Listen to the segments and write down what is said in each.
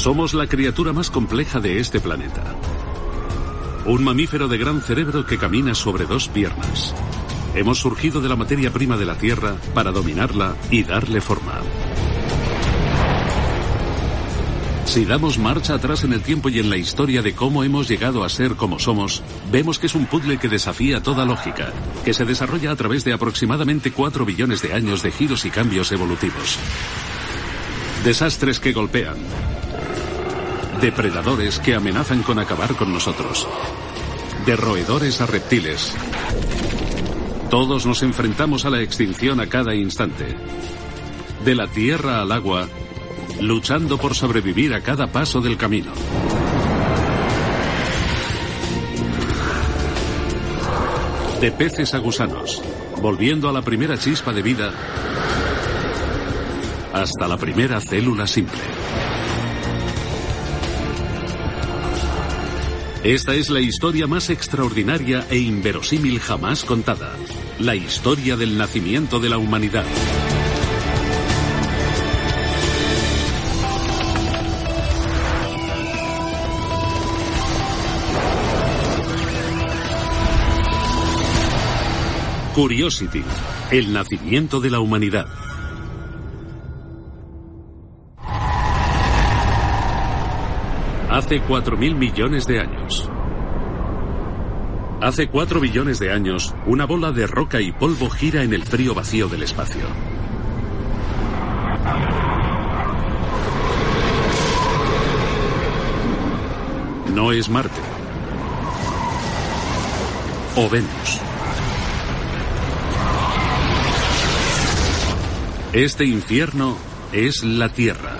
Somos la criatura más compleja de este planeta. Un mamífero de gran cerebro que camina sobre dos piernas. Hemos surgido de la materia prima de la Tierra para dominarla y darle forma. Si damos marcha atrás en el tiempo y en la historia de cómo hemos llegado a ser como somos, vemos que es un puzzle que desafía toda lógica, que se desarrolla a través de aproximadamente 4 billones de años de giros y cambios evolutivos. Desastres que golpean. Depredadores que amenazan con acabar con nosotros. De roedores a reptiles. Todos nos enfrentamos a la extinción a cada instante. De la tierra al agua, luchando por sobrevivir a cada paso del camino. De peces a gusanos, volviendo a la primera chispa de vida hasta la primera célula simple. Esta es la historia más extraordinaria e inverosímil jamás contada. La historia del nacimiento de la humanidad. Curiosity, el nacimiento de la humanidad. Hace 4.000 millones de años. Hace 4 billones de años, una bola de roca y polvo gira en el frío vacío del espacio. No es Marte. O Venus. Este infierno es la Tierra.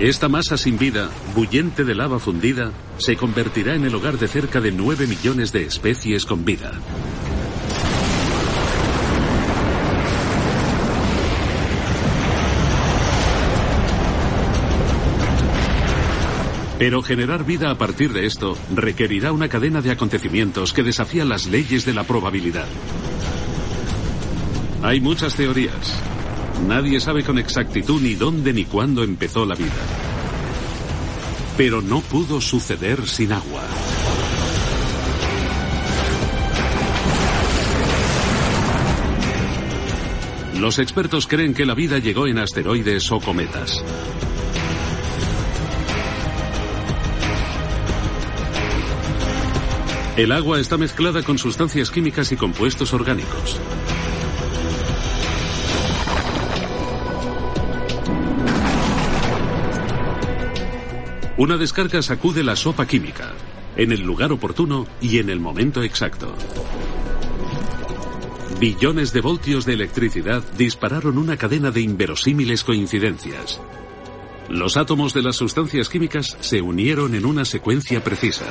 Esta masa sin vida, bullente de lava fundida, se convertirá en el hogar de cerca de 9 millones de especies con vida. Pero generar vida a partir de esto requerirá una cadena de acontecimientos que desafía las leyes de la probabilidad. Hay muchas teorías. Nadie sabe con exactitud ni dónde ni cuándo empezó la vida. Pero no pudo suceder sin agua. Los expertos creen que la vida llegó en asteroides o cometas. El agua está mezclada con sustancias químicas y compuestos orgánicos. Una descarga sacude la sopa química, en el lugar oportuno y en el momento exacto. Billones de voltios de electricidad dispararon una cadena de inverosímiles coincidencias. Los átomos de las sustancias químicas se unieron en una secuencia precisa,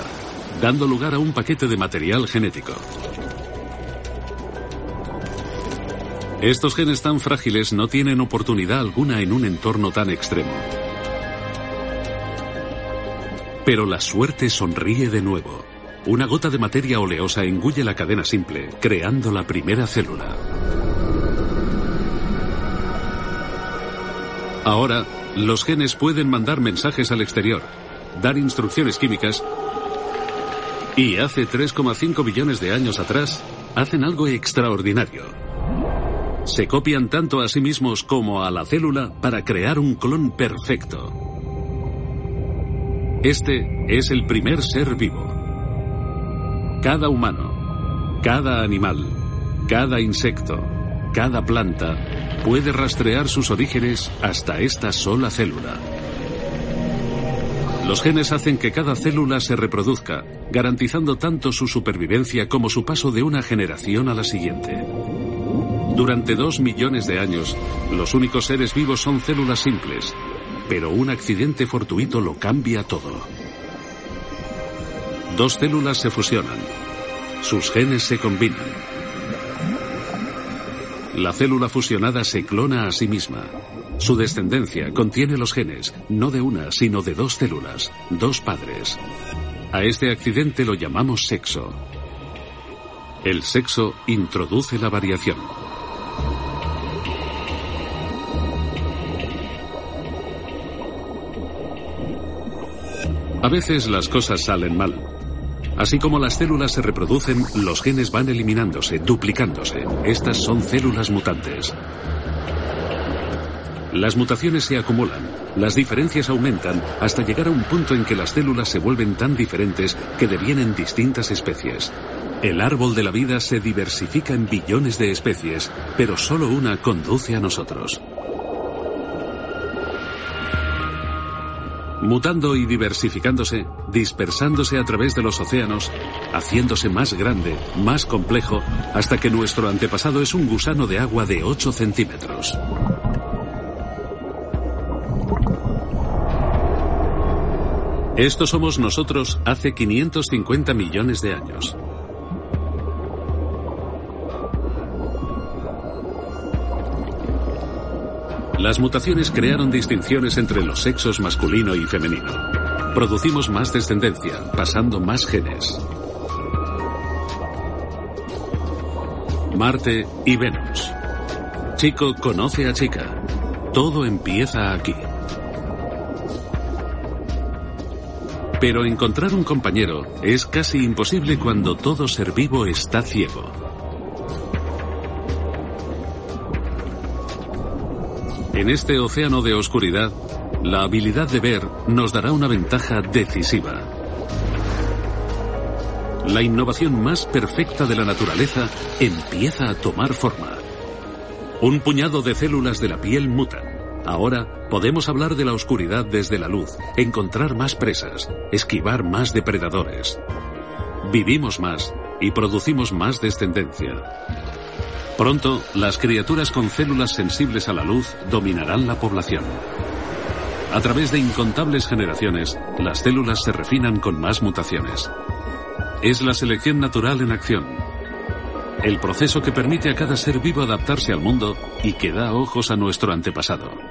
dando lugar a un paquete de material genético. Estos genes tan frágiles no tienen oportunidad alguna en un entorno tan extremo. Pero la suerte sonríe de nuevo. Una gota de materia oleosa engulle la cadena simple, creando la primera célula. Ahora, los genes pueden mandar mensajes al exterior, dar instrucciones químicas y hace 3,5 billones de años atrás hacen algo extraordinario. Se copian tanto a sí mismos como a la célula para crear un clon perfecto. Este es el primer ser vivo. Cada humano, cada animal, cada insecto, cada planta puede rastrear sus orígenes hasta esta sola célula. Los genes hacen que cada célula se reproduzca, garantizando tanto su supervivencia como su paso de una generación a la siguiente. Durante dos millones de años, los únicos seres vivos son células simples, pero un accidente fortuito lo cambia todo. Dos células se fusionan. Sus genes se combinan. La célula fusionada se clona a sí misma. Su descendencia contiene los genes, no de una, sino de dos células, dos padres. A este accidente lo llamamos sexo. El sexo introduce la variación. A veces las cosas salen mal. Así como las células se reproducen, los genes van eliminándose, duplicándose. Estas son células mutantes. Las mutaciones se acumulan, las diferencias aumentan hasta llegar a un punto en que las células se vuelven tan diferentes que devienen distintas especies. El árbol de la vida se diversifica en billones de especies, pero solo una conduce a nosotros. Mutando y diversificándose, dispersándose a través de los océanos, haciéndose más grande, más complejo, hasta que nuestro antepasado es un gusano de agua de 8 centímetros. Esto somos nosotros hace 550 millones de años. Las mutaciones crearon distinciones entre los sexos masculino y femenino. Producimos más descendencia, pasando más genes. Marte y Venus. Chico conoce a chica. Todo empieza aquí. Pero encontrar un compañero es casi imposible cuando todo ser vivo está ciego. En este océano de oscuridad, la habilidad de ver nos dará una ventaja decisiva. La innovación más perfecta de la naturaleza empieza a tomar forma. Un puñado de células de la piel mutan. Ahora podemos hablar de la oscuridad desde la luz, encontrar más presas, esquivar más depredadores. Vivimos más y producimos más descendencia. Pronto, las criaturas con células sensibles a la luz dominarán la población. A través de incontables generaciones, las células se refinan con más mutaciones. Es la selección natural en acción. El proceso que permite a cada ser vivo adaptarse al mundo y que da ojos a nuestro antepasado.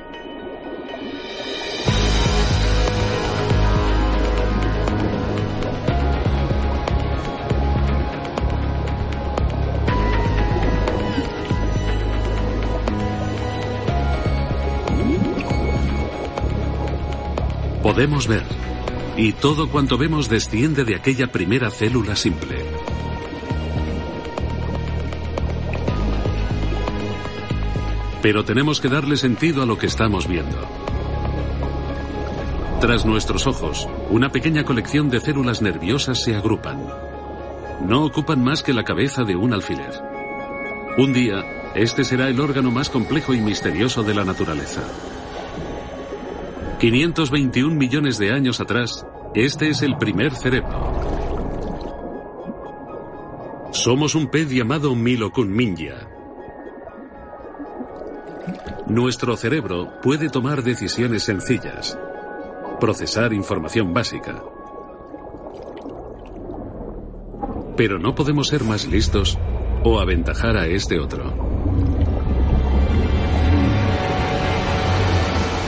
Podemos ver. Y todo cuanto vemos desciende de aquella primera célula simple. Pero tenemos que darle sentido a lo que estamos viendo. Tras nuestros ojos, una pequeña colección de células nerviosas se agrupan. No ocupan más que la cabeza de un alfiler. Un día, este será el órgano más complejo y misterioso de la naturaleza. 521 millones de años atrás, este es el primer cerebro. Somos un pez llamado Milocunminya. Nuestro cerebro puede tomar decisiones sencillas, procesar información básica. Pero no podemos ser más listos o aventajar a este otro.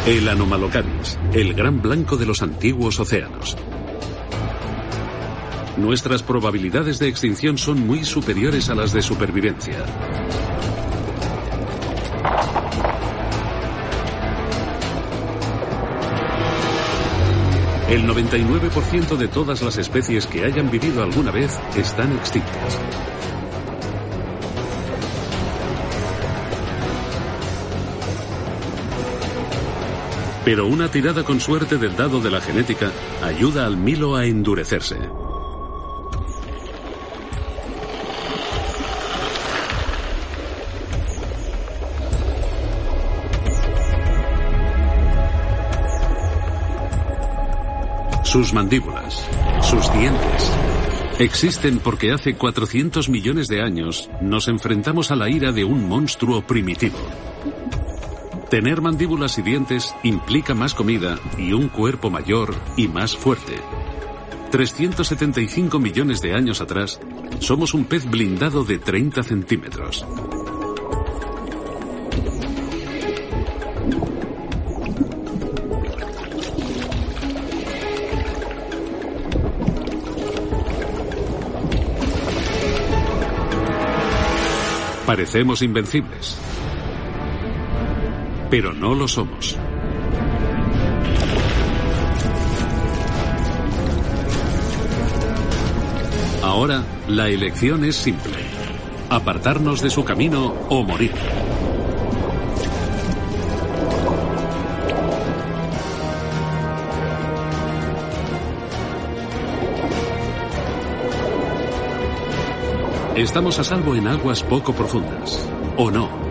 El Anomalocaris, el gran blanco de los antiguos océanos. Nuestras probabilidades de extinción son muy superiores a las de supervivencia. El 99% de todas las especies que hayan vivido alguna vez están extintas. Pero una tirada con suerte del dado de la genética ayuda al Milo a endurecerse. Sus mandíbulas, sus dientes, existen porque hace 400 millones de años nos enfrentamos a la ira de un monstruo primitivo. Tener mandíbulas y dientes implica más comida y un cuerpo mayor y más fuerte. 375 millones de años atrás, somos un pez blindado de 30 centímetros. Parecemos invencibles pero no lo somos. Ahora, la elección es simple. Apartarnos de su camino o morir. Estamos a salvo en aguas poco profundas. ¿O no?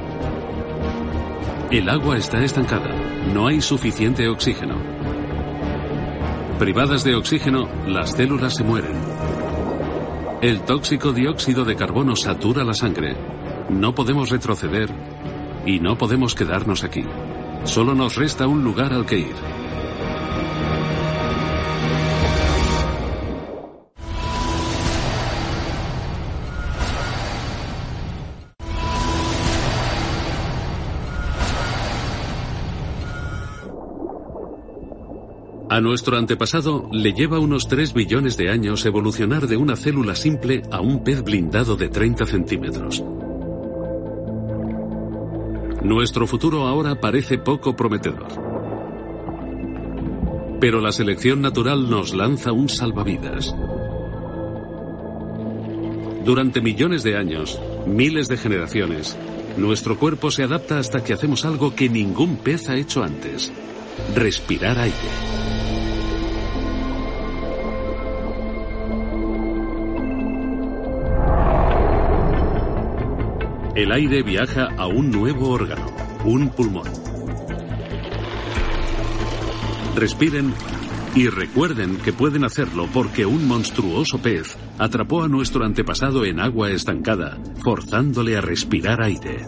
El agua está estancada. No hay suficiente oxígeno. Privadas de oxígeno, las células se mueren. El tóxico dióxido de carbono satura la sangre. No podemos retroceder y no podemos quedarnos aquí. Solo nos resta un lugar al que ir. A nuestro antepasado le lleva unos 3 billones de años evolucionar de una célula simple a un pez blindado de 30 centímetros. Nuestro futuro ahora parece poco prometedor. Pero la selección natural nos lanza un salvavidas. Durante millones de años, miles de generaciones, nuestro cuerpo se adapta hasta que hacemos algo que ningún pez ha hecho antes. Respirar aire. El aire viaja a un nuevo órgano, un pulmón. Respiren y recuerden que pueden hacerlo porque un monstruoso pez atrapó a nuestro antepasado en agua estancada, forzándole a respirar aire.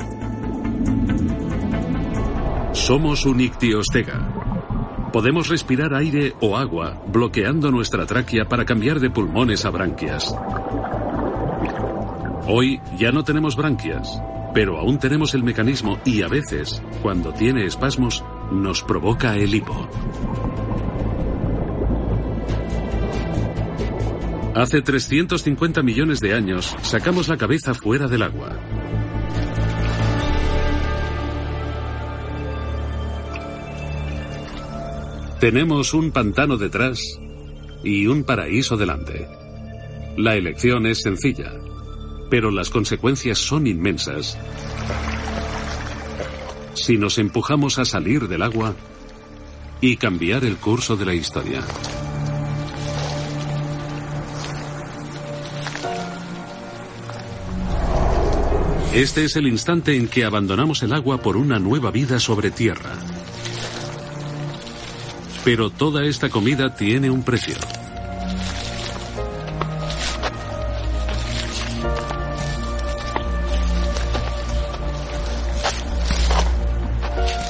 Somos un ictiostega. Podemos respirar aire o agua bloqueando nuestra tráquea para cambiar de pulmones a branquias. Hoy ya no tenemos branquias, pero aún tenemos el mecanismo y a veces, cuando tiene espasmos, nos provoca el hipo. Hace 350 millones de años sacamos la cabeza fuera del agua. Tenemos un pantano detrás y un paraíso delante. La elección es sencilla pero las consecuencias son inmensas. Si nos empujamos a salir del agua y cambiar el curso de la historia. Este es el instante en que abandonamos el agua por una nueva vida sobre tierra. Pero toda esta comida tiene un precio.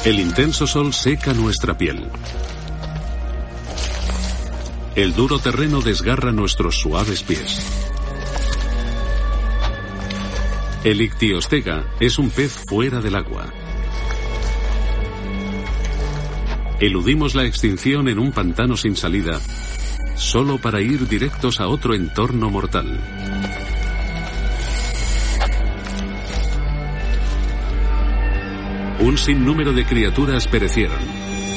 El intenso sol seca nuestra piel. El duro terreno desgarra nuestros suaves pies. El ictiostega es un pez fuera del agua. Eludimos la extinción en un pantano sin salida, solo para ir directos a otro entorno mortal. Un sinnúmero de criaturas perecieron,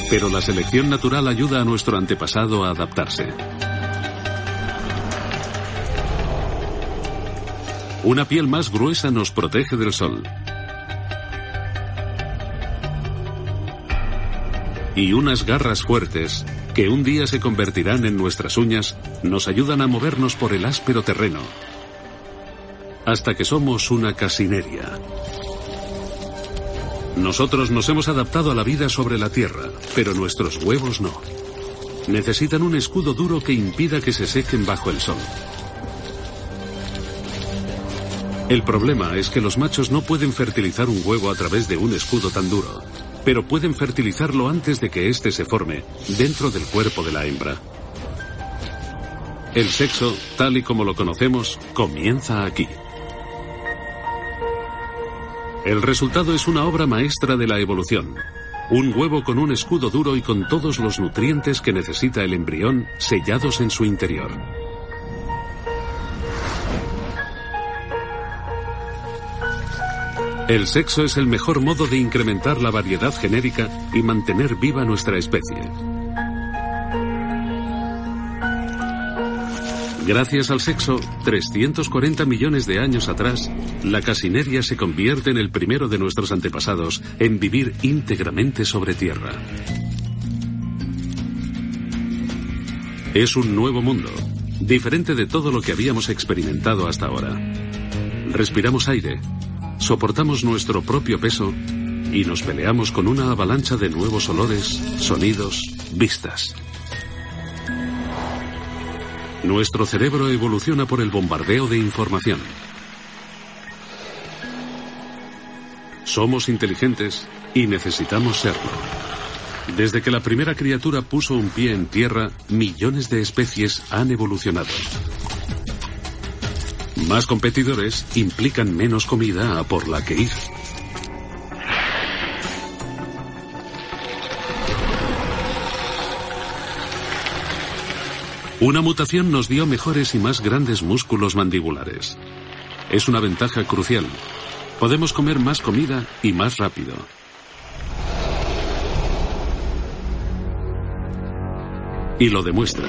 pero la selección natural ayuda a nuestro antepasado a adaptarse. Una piel más gruesa nos protege del sol. Y unas garras fuertes, que un día se convertirán en nuestras uñas, nos ayudan a movernos por el áspero terreno, hasta que somos una casineria. Nosotros nos hemos adaptado a la vida sobre la Tierra, pero nuestros huevos no. Necesitan un escudo duro que impida que se sequen bajo el sol. El problema es que los machos no pueden fertilizar un huevo a través de un escudo tan duro, pero pueden fertilizarlo antes de que éste se forme dentro del cuerpo de la hembra. El sexo, tal y como lo conocemos, comienza aquí. El resultado es una obra maestra de la evolución. Un huevo con un escudo duro y con todos los nutrientes que necesita el embrión sellados en su interior. El sexo es el mejor modo de incrementar la variedad genérica y mantener viva nuestra especie. Gracias al sexo, 340 millones de años atrás, la casineria se convierte en el primero de nuestros antepasados en vivir íntegramente sobre tierra. Es un nuevo mundo, diferente de todo lo que habíamos experimentado hasta ahora. Respiramos aire, soportamos nuestro propio peso y nos peleamos con una avalancha de nuevos olores, sonidos, vistas. Nuestro cerebro evoluciona por el bombardeo de información. Somos inteligentes y necesitamos serlo. Desde que la primera criatura puso un pie en tierra, millones de especies han evolucionado. Más competidores implican menos comida a por la que ir. Una mutación nos dio mejores y más grandes músculos mandibulares. Es una ventaja crucial. Podemos comer más comida y más rápido. Y lo demuestra.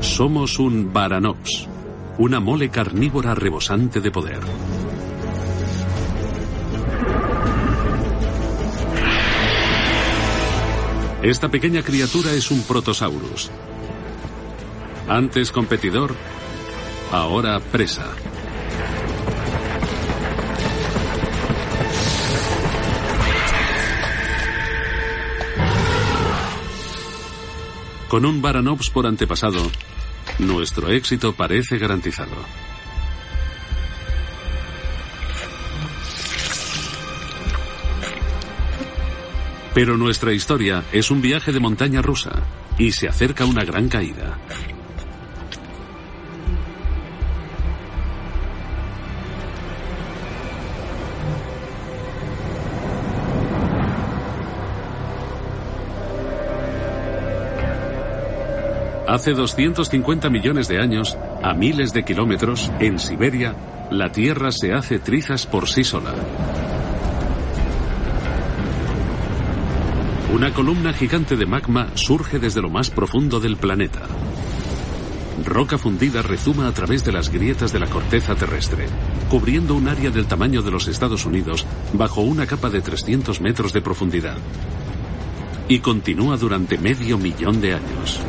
Somos un Baranops, una mole carnívora rebosante de poder. Esta pequeña criatura es un protosaurus. Antes competidor, ahora presa. Con un Baranops por antepasado, nuestro éxito parece garantizado. Pero nuestra historia es un viaje de montaña rusa y se acerca una gran caída. Hace 250 millones de años, a miles de kilómetros, en Siberia, la Tierra se hace trizas por sí sola. Una columna gigante de magma surge desde lo más profundo del planeta. Roca fundida rezuma a través de las grietas de la corteza terrestre, cubriendo un área del tamaño de los Estados Unidos bajo una capa de 300 metros de profundidad. Y continúa durante medio millón de años.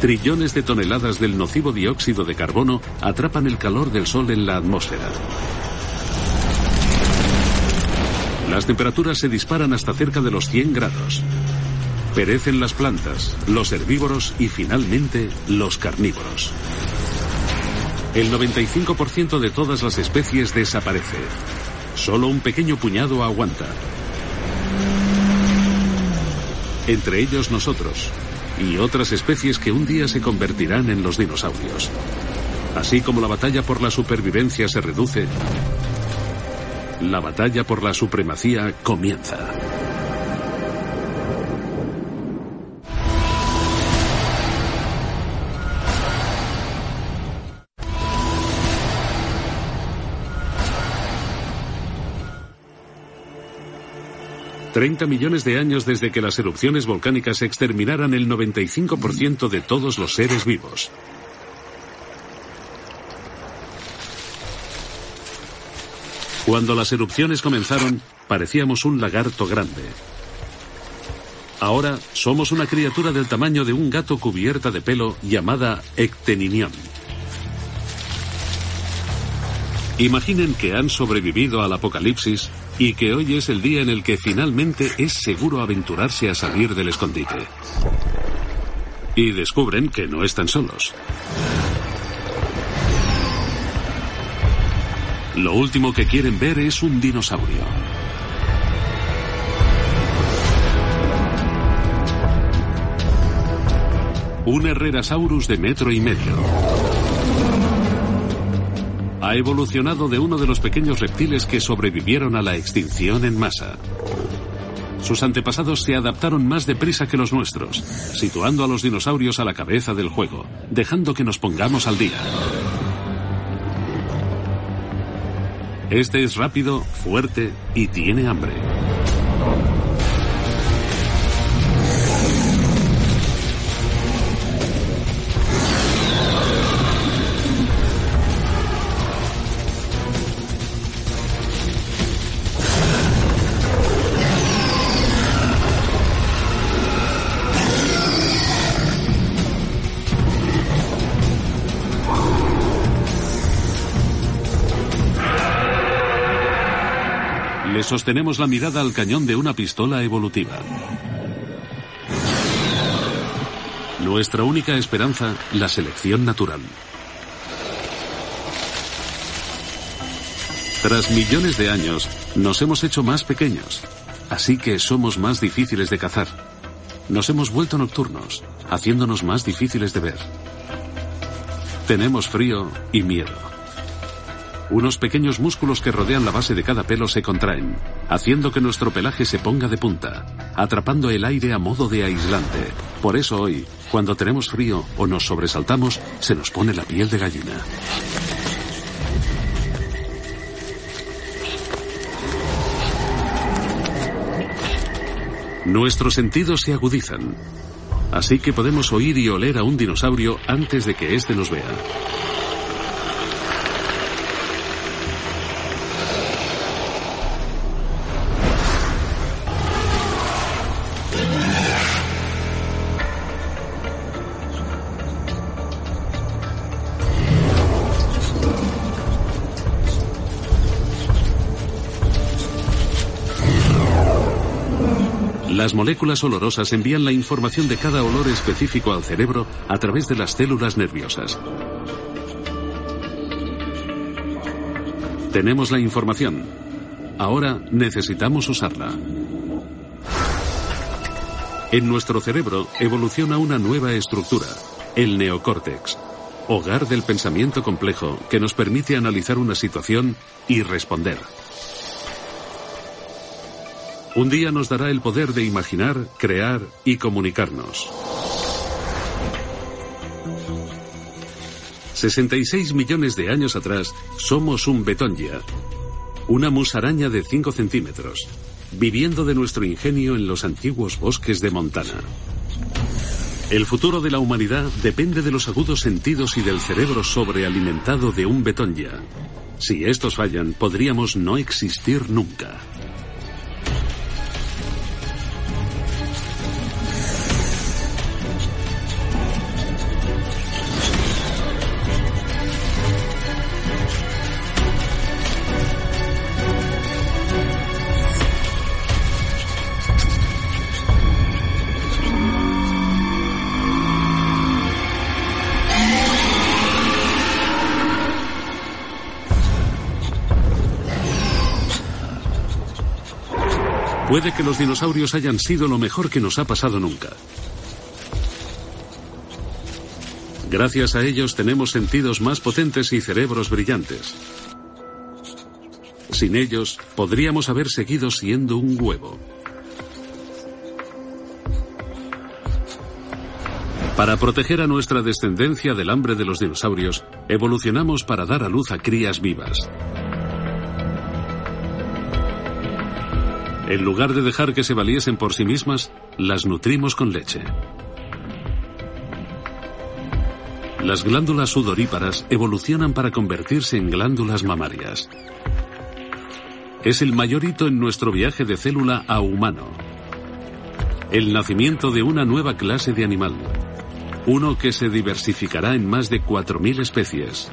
Trillones de toneladas del nocivo dióxido de carbono atrapan el calor del Sol en la atmósfera. Las temperaturas se disparan hasta cerca de los 100 grados. Perecen las plantas, los herbívoros y finalmente los carnívoros. El 95% de todas las especies desaparece. Solo un pequeño puñado aguanta. Entre ellos nosotros y otras especies que un día se convertirán en los dinosaurios. Así como la batalla por la supervivencia se reduce, la batalla por la supremacía comienza. Treinta millones de años desde que las erupciones volcánicas exterminaran el 95% de todos los seres vivos. Cuando las erupciones comenzaron, parecíamos un lagarto grande. Ahora somos una criatura del tamaño de un gato cubierta de pelo llamada Ecteninion. Imaginen que han sobrevivido al apocalipsis y que hoy es el día en el que finalmente es seguro aventurarse a salir del escondite. Y descubren que no están solos. Lo último que quieren ver es un dinosaurio. Un Herrerasaurus de metro y medio. Ha evolucionado de uno de los pequeños reptiles que sobrevivieron a la extinción en masa. Sus antepasados se adaptaron más deprisa que los nuestros, situando a los dinosaurios a la cabeza del juego, dejando que nos pongamos al día. Este es rápido, fuerte y tiene hambre. Sostenemos la mirada al cañón de una pistola evolutiva. Nuestra única esperanza, la selección natural. Tras millones de años, nos hemos hecho más pequeños, así que somos más difíciles de cazar. Nos hemos vuelto nocturnos, haciéndonos más difíciles de ver. Tenemos frío y miedo. Unos pequeños músculos que rodean la base de cada pelo se contraen, haciendo que nuestro pelaje se ponga de punta, atrapando el aire a modo de aislante. Por eso hoy, cuando tenemos frío o nos sobresaltamos, se nos pone la piel de gallina. Nuestros sentidos se agudizan, así que podemos oír y oler a un dinosaurio antes de que éste nos vea. Las moléculas olorosas envían la información de cada olor específico al cerebro a través de las células nerviosas. Tenemos la información. Ahora necesitamos usarla. En nuestro cerebro evoluciona una nueva estructura, el neocórtex, hogar del pensamiento complejo que nos permite analizar una situación y responder. Un día nos dará el poder de imaginar, crear y comunicarnos. 66 millones de años atrás somos un betongia, una musaraña de 5 centímetros, viviendo de nuestro ingenio en los antiguos bosques de Montana. El futuro de la humanidad depende de los agudos sentidos y del cerebro sobrealimentado de un betongia. Si estos fallan, podríamos no existir nunca. Puede que los dinosaurios hayan sido lo mejor que nos ha pasado nunca. Gracias a ellos tenemos sentidos más potentes y cerebros brillantes. Sin ellos, podríamos haber seguido siendo un huevo. Para proteger a nuestra descendencia del hambre de los dinosaurios, evolucionamos para dar a luz a crías vivas. En lugar de dejar que se valiesen por sí mismas, las nutrimos con leche. Las glándulas sudoríparas evolucionan para convertirse en glándulas mamarias. Es el mayor hito en nuestro viaje de célula a humano. El nacimiento de una nueva clase de animal. Uno que se diversificará en más de 4.000 especies.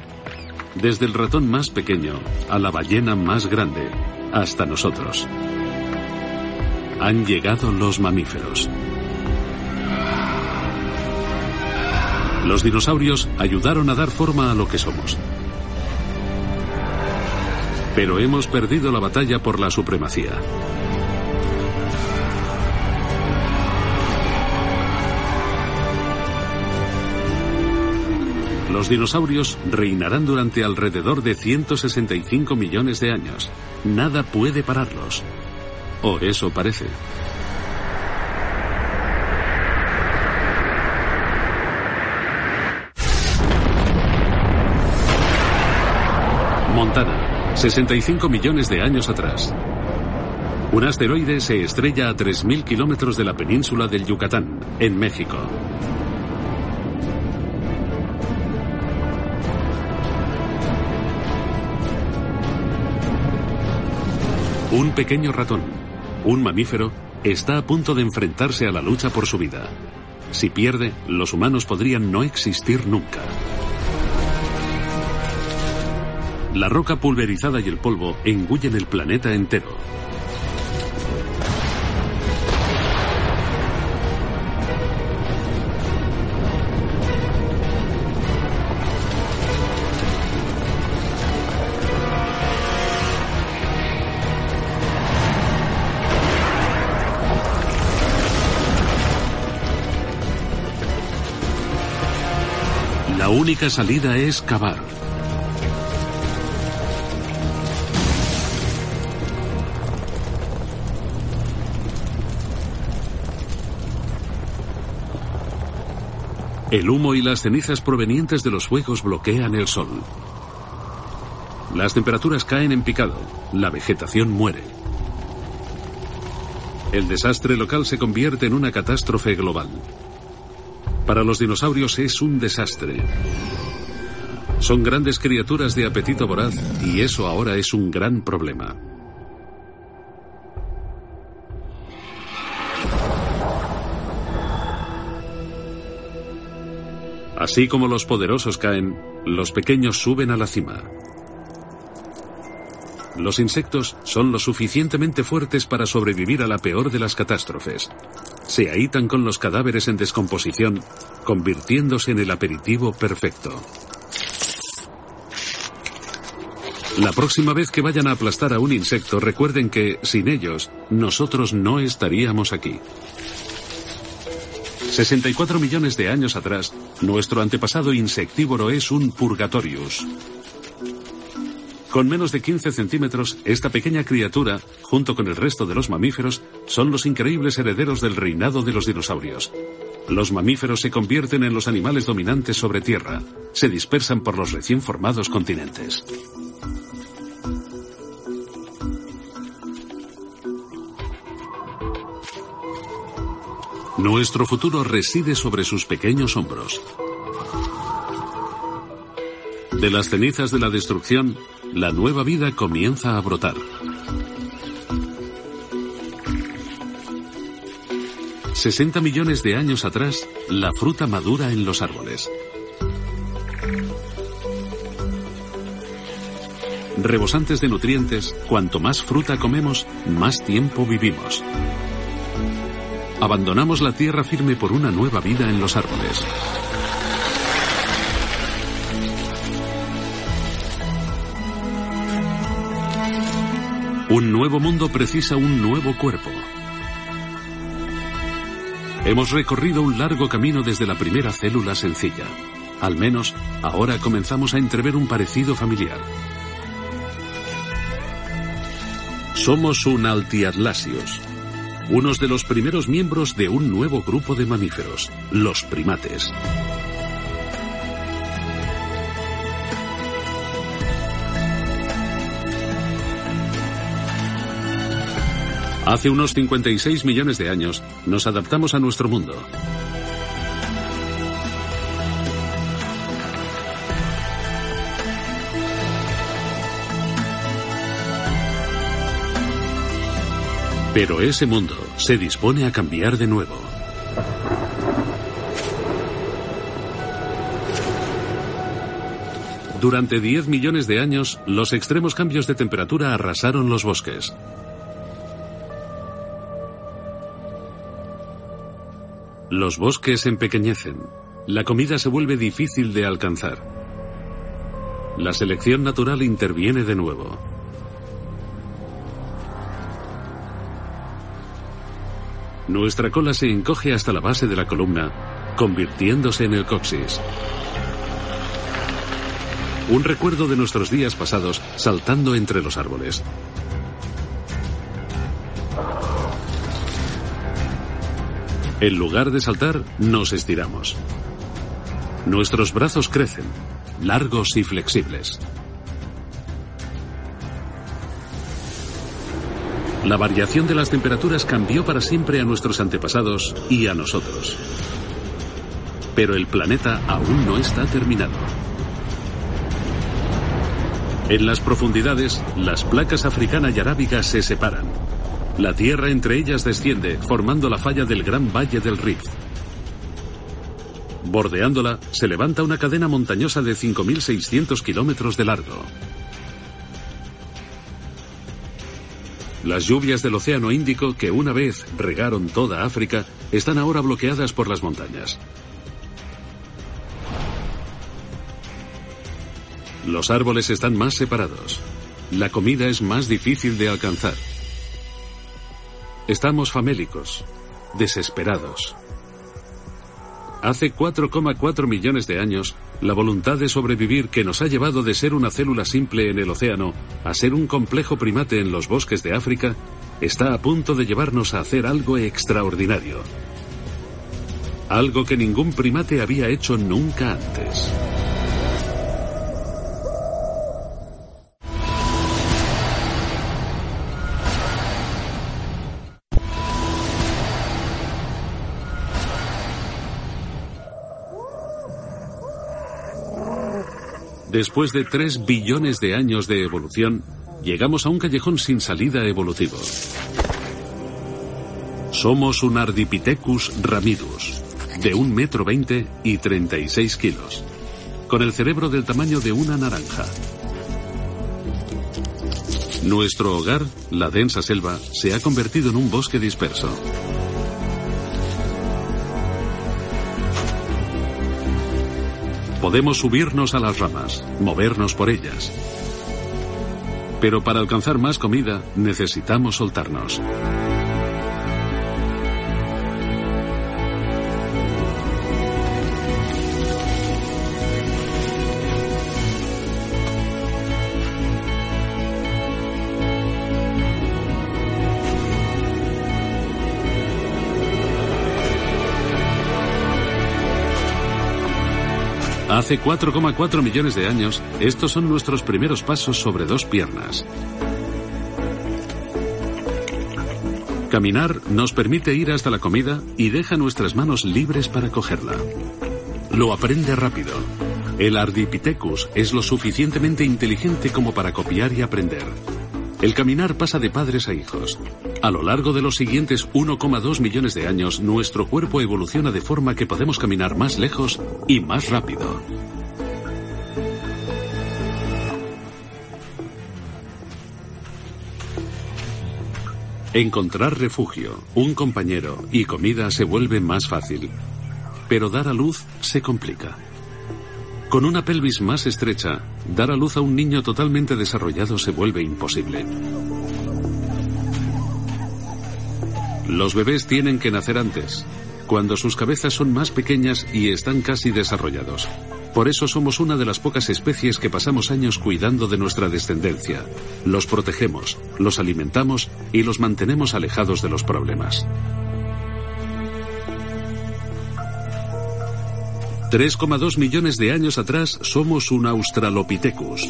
Desde el ratón más pequeño a la ballena más grande, hasta nosotros han llegado los mamíferos. Los dinosaurios ayudaron a dar forma a lo que somos. Pero hemos perdido la batalla por la supremacía. Los dinosaurios reinarán durante alrededor de 165 millones de años. Nada puede pararlos. O eso parece. Montana, 65 millones de años atrás. Un asteroide se estrella a 3.000 kilómetros de la península del Yucatán, en México. Un pequeño ratón, un mamífero, está a punto de enfrentarse a la lucha por su vida. Si pierde, los humanos podrían no existir nunca. La roca pulverizada y el polvo engullen el planeta entero. Única salida es cavar. El humo y las cenizas provenientes de los fuegos bloquean el sol. Las temperaturas caen en picado, la vegetación muere. El desastre local se convierte en una catástrofe global. Para los dinosaurios es un desastre. Son grandes criaturas de apetito voraz y eso ahora es un gran problema. Así como los poderosos caen, los pequeños suben a la cima. Los insectos son lo suficientemente fuertes para sobrevivir a la peor de las catástrofes, se ahitan con los cadáveres en descomposición, convirtiéndose en el aperitivo perfecto. La próxima vez que vayan a aplastar a un insecto, recuerden que, sin ellos, nosotros no estaríamos aquí. 64 millones de años atrás, nuestro antepasado insectívoro es un purgatorius, con menos de 15 centímetros, esta pequeña criatura, junto con el resto de los mamíferos, son los increíbles herederos del reinado de los dinosaurios. Los mamíferos se convierten en los animales dominantes sobre Tierra. Se dispersan por los recién formados continentes. Nuestro futuro reside sobre sus pequeños hombros. De las cenizas de la destrucción, la nueva vida comienza a brotar. Sesenta millones de años atrás, la fruta madura en los árboles. Rebosantes de nutrientes, cuanto más fruta comemos, más tiempo vivimos. Abandonamos la tierra firme por una nueva vida en los árboles. Un nuevo mundo precisa un nuevo cuerpo. Hemos recorrido un largo camino desde la primera célula sencilla. Al menos, ahora comenzamos a entrever un parecido familiar. Somos un Altiatlasios, unos de los primeros miembros de un nuevo grupo de mamíferos, los primates. Hace unos 56 millones de años nos adaptamos a nuestro mundo. Pero ese mundo se dispone a cambiar de nuevo. Durante 10 millones de años, los extremos cambios de temperatura arrasaron los bosques. Los bosques empequeñecen. La comida se vuelve difícil de alcanzar. La selección natural interviene de nuevo. Nuestra cola se encoge hasta la base de la columna, convirtiéndose en el coxis. Un recuerdo de nuestros días pasados saltando entre los árboles. En lugar de saltar, nos estiramos. Nuestros brazos crecen, largos y flexibles. La variación de las temperaturas cambió para siempre a nuestros antepasados y a nosotros. Pero el planeta aún no está terminado. En las profundidades, las placas africana y arábiga se separan. La tierra entre ellas desciende, formando la falla del gran valle del Rift. Bordeándola, se levanta una cadena montañosa de 5.600 kilómetros de largo. Las lluvias del Océano Índico, que una vez regaron toda África, están ahora bloqueadas por las montañas. Los árboles están más separados. La comida es más difícil de alcanzar. Estamos famélicos, desesperados. Hace 4,4 millones de años, la voluntad de sobrevivir que nos ha llevado de ser una célula simple en el océano a ser un complejo primate en los bosques de África está a punto de llevarnos a hacer algo extraordinario. Algo que ningún primate había hecho nunca antes. Después de 3 billones de años de evolución, llegamos a un callejón sin salida evolutivo. Somos un Ardipithecus ramidus, de un metro veinte y 36 kilos, con el cerebro del tamaño de una naranja. Nuestro hogar, la densa selva, se ha convertido en un bosque disperso. Podemos subirnos a las ramas, movernos por ellas. Pero para alcanzar más comida necesitamos soltarnos. Hace 4,4 millones de años, estos son nuestros primeros pasos sobre dos piernas. Caminar nos permite ir hasta la comida y deja nuestras manos libres para cogerla. Lo aprende rápido. El Ardipithecus es lo suficientemente inteligente como para copiar y aprender. El caminar pasa de padres a hijos. A lo largo de los siguientes 1,2 millones de años, nuestro cuerpo evoluciona de forma que podemos caminar más lejos y más rápido. Encontrar refugio, un compañero y comida se vuelve más fácil, pero dar a luz se complica. Con una pelvis más estrecha, dar a luz a un niño totalmente desarrollado se vuelve imposible. Los bebés tienen que nacer antes, cuando sus cabezas son más pequeñas y están casi desarrollados. Por eso somos una de las pocas especies que pasamos años cuidando de nuestra descendencia. Los protegemos, los alimentamos y los mantenemos alejados de los problemas. 3,2 millones de años atrás somos un Australopithecus,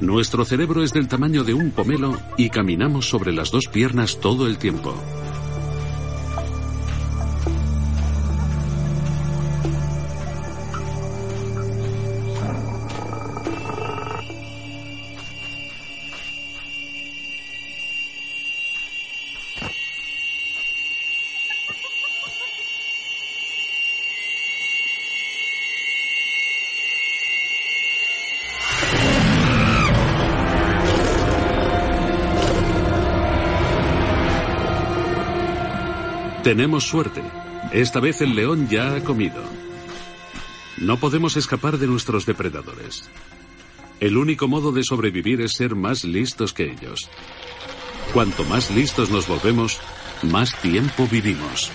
nuestro cerebro es del tamaño de un pomelo y caminamos sobre las dos piernas todo el tiempo. Tenemos suerte. Esta vez el león ya ha comido. No podemos escapar de nuestros depredadores. El único modo de sobrevivir es ser más listos que ellos. Cuanto más listos nos volvemos, más tiempo vivimos.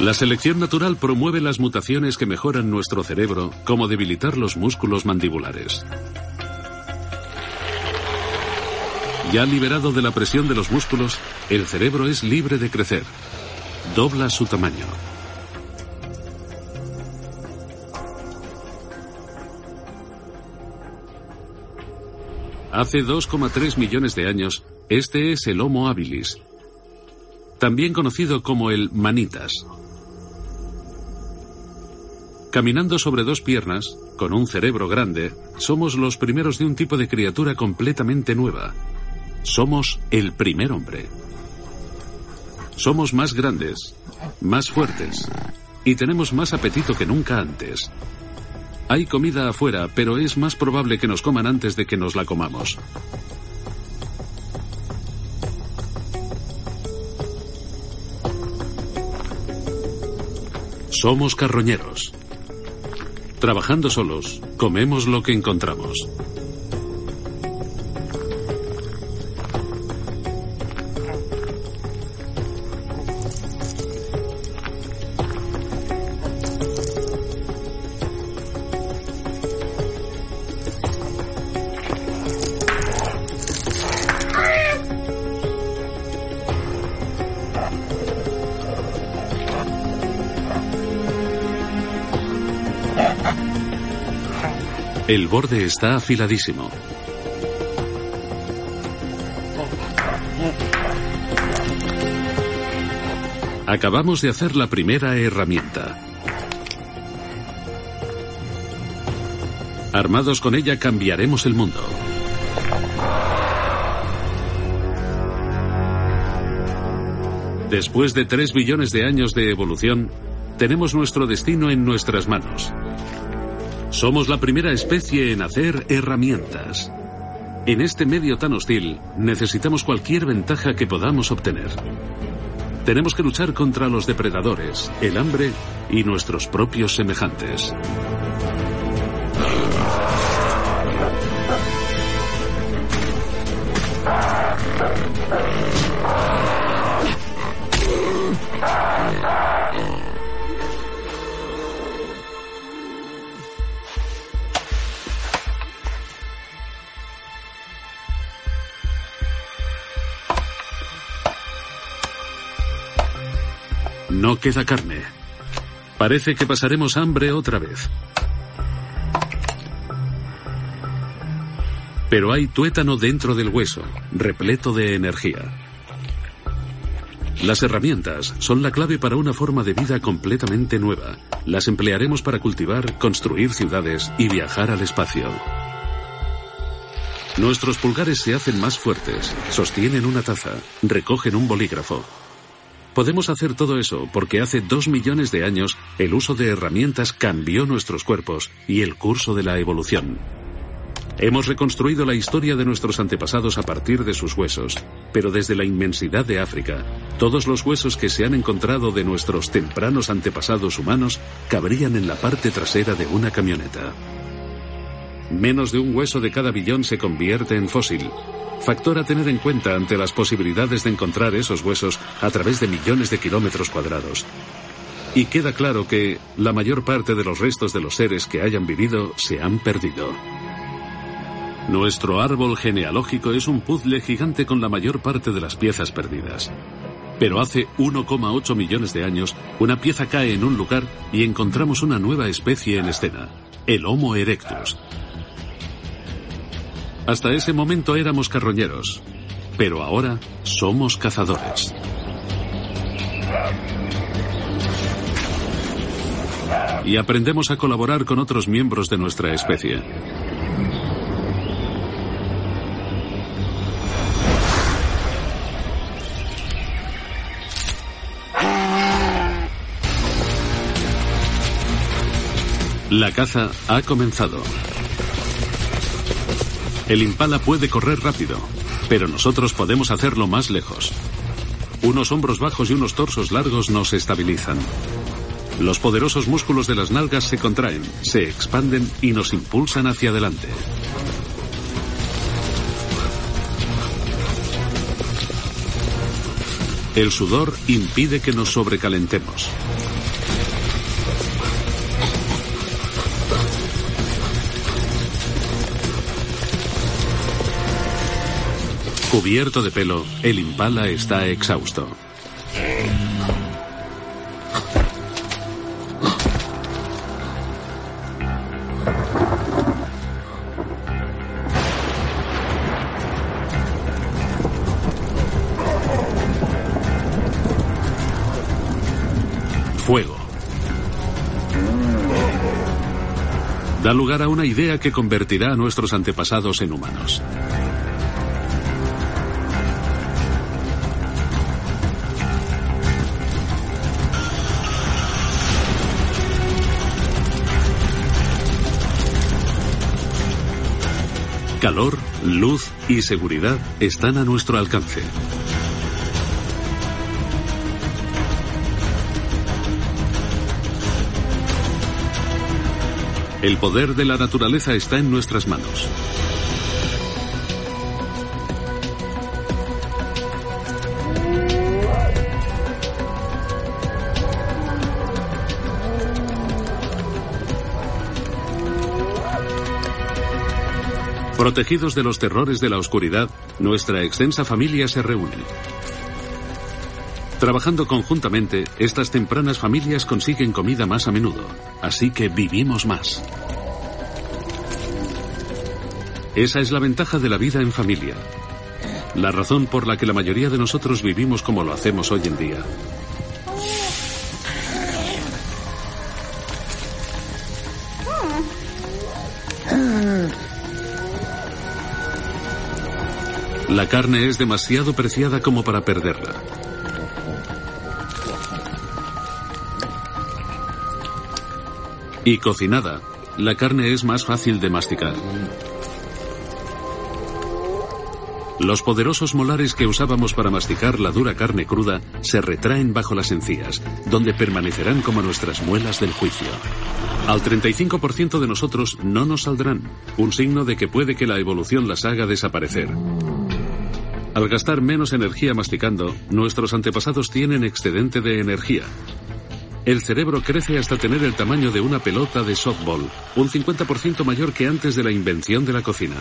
La selección natural promueve las mutaciones que mejoran nuestro cerebro, como debilitar los músculos mandibulares. Ya liberado de la presión de los músculos, el cerebro es libre de crecer. Dobla su tamaño. Hace 2,3 millones de años, Este es el Homo habilis, también conocido como el manitas. Caminando sobre dos piernas, con un cerebro grande, somos los primeros de un tipo de criatura completamente nueva. Somos el primer hombre. Somos más grandes, más fuertes y tenemos más apetito que nunca antes. Hay comida afuera, pero es más probable que nos coman antes de que nos la comamos. Somos carroñeros. Trabajando solos, comemos lo que encontramos. El borde está afiladísimo. Acabamos de hacer la primera herramienta. Armados con ella cambiaremos el mundo. Después de tres billones de años de evolución, tenemos nuestro destino en nuestras manos. Somos la primera especie en hacer herramientas. En este medio tan hostil, necesitamos cualquier ventaja que podamos obtener. Tenemos que luchar contra los depredadores, el hambre y nuestros propios semejantes. No queda carne. Parece que pasaremos hambre otra vez. Pero hay tuétano dentro del hueso, repleto de energía. Las herramientas son la clave para una forma de vida completamente nueva. Las emplearemos para cultivar, construir ciudades y viajar al espacio. Nuestros pulgares se hacen más fuertes, sostienen una taza, recogen un bolígrafo, Podemos hacer todo eso porque hace dos millones de años el uso de herramientas cambió nuestros cuerpos y el curso de la evolución. Hemos reconstruido la historia de nuestros antepasados a partir de sus huesos, pero desde la inmensidad de África, todos los huesos que se han encontrado de nuestros tempranos antepasados humanos cabrían en la parte trasera de una camioneta. Menos de un hueso de cada billón se convierte en fósil, Factor a tener en cuenta ante las posibilidades de encontrar esos huesos a través de millones de kilómetros cuadrados. Y queda claro que la mayor parte de los restos de los seres que hayan vivido se han perdido. Nuestro árbol genealógico es un puzzle gigante con la mayor parte de las piezas perdidas. Pero hace 1,8 millones de años, una pieza cae en un lugar y encontramos una nueva especie en escena, el Homo erectus, hasta ese momento éramos carroñeros, pero ahora somos cazadores. Y aprendemos a colaborar con otros miembros de nuestra especie. La caza ha comenzado. El impala puede correr rápido, pero nosotros podemos hacerlo más lejos. Unos hombros bajos y unos torsos largos nos estabilizan. Los poderosos músculos de las nalgas se contraen, se expanden y nos impulsan hacia adelante. El sudor impide que nos sobrecalentemos. Cubierto de pelo, el impala está exhausto. Fuego. Da lugar a una idea que convertirá a nuestros antepasados en humanos. Calor, luz y seguridad están a nuestro alcance. El poder de la naturaleza está en nuestras manos. Protegidos de los terrores de la oscuridad, nuestra extensa familia se reúne. Trabajando conjuntamente, estas tempranas familias consiguen comida más a menudo, así que vivimos más. Esa es la ventaja de la vida en familia. La razón por la que la mayoría de nosotros vivimos como lo hacemos hoy en día. La carne es demasiado preciada como para perderla. Y cocinada, la carne es más fácil de masticar. Los poderosos molares que usábamos para masticar la dura carne cruda se retraen bajo las encías, donde permanecerán como nuestras muelas del juicio. Al 35% de nosotros no nos saldrán, un signo de que puede que la evolución las haga desaparecer. Al gastar menos energía masticando, nuestros antepasados tienen excedente de energía. El cerebro crece hasta tener el tamaño de una pelota de softball, un 50% mayor que antes de la invención de la cocina.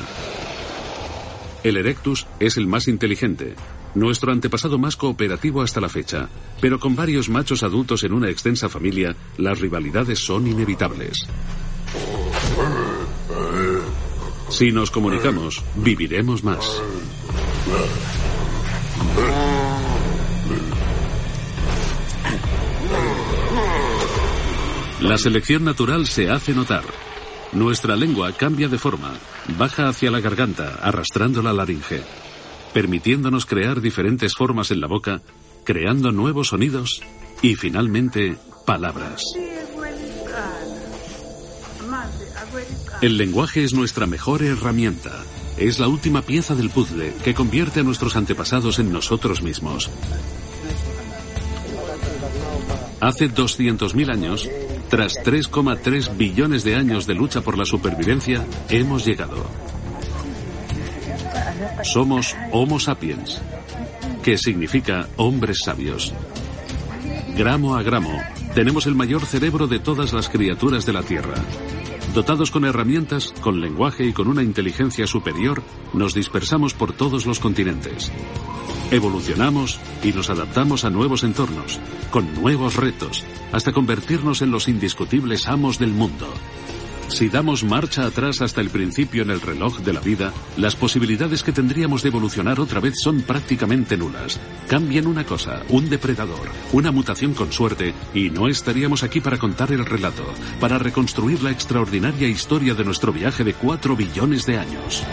El erectus es el más inteligente, nuestro antepasado más cooperativo hasta la fecha, pero con varios machos adultos en una extensa familia, las rivalidades son inevitables. Si nos comunicamos, viviremos más. La selección natural se hace notar. Nuestra lengua cambia de forma, baja hacia la garganta, arrastrando la laringe, permitiéndonos crear diferentes formas en la boca, creando nuevos sonidos y finalmente palabras. El lenguaje es nuestra mejor herramienta. Es la última pieza del puzzle que convierte a nuestros antepasados en nosotros mismos. Hace 200.000 años, tras 3,3 billones de años de lucha por la supervivencia, hemos llegado. Somos Homo sapiens, que significa hombres sabios. Gramo a gramo, tenemos el mayor cerebro de todas las criaturas de la Tierra. Dotados con herramientas, con lenguaje y con una inteligencia superior, nos dispersamos por todos los continentes. Evolucionamos y nos adaptamos a nuevos entornos, con nuevos retos, hasta convertirnos en los indiscutibles amos del mundo. Si damos marcha atrás hasta el principio en el reloj de la vida, las posibilidades que tendríamos de evolucionar otra vez son prácticamente nulas. Cambian una cosa, un depredador, una mutación con suerte, y no estaríamos aquí para contar el relato, para reconstruir la extraordinaria historia de nuestro viaje de cuatro billones de años.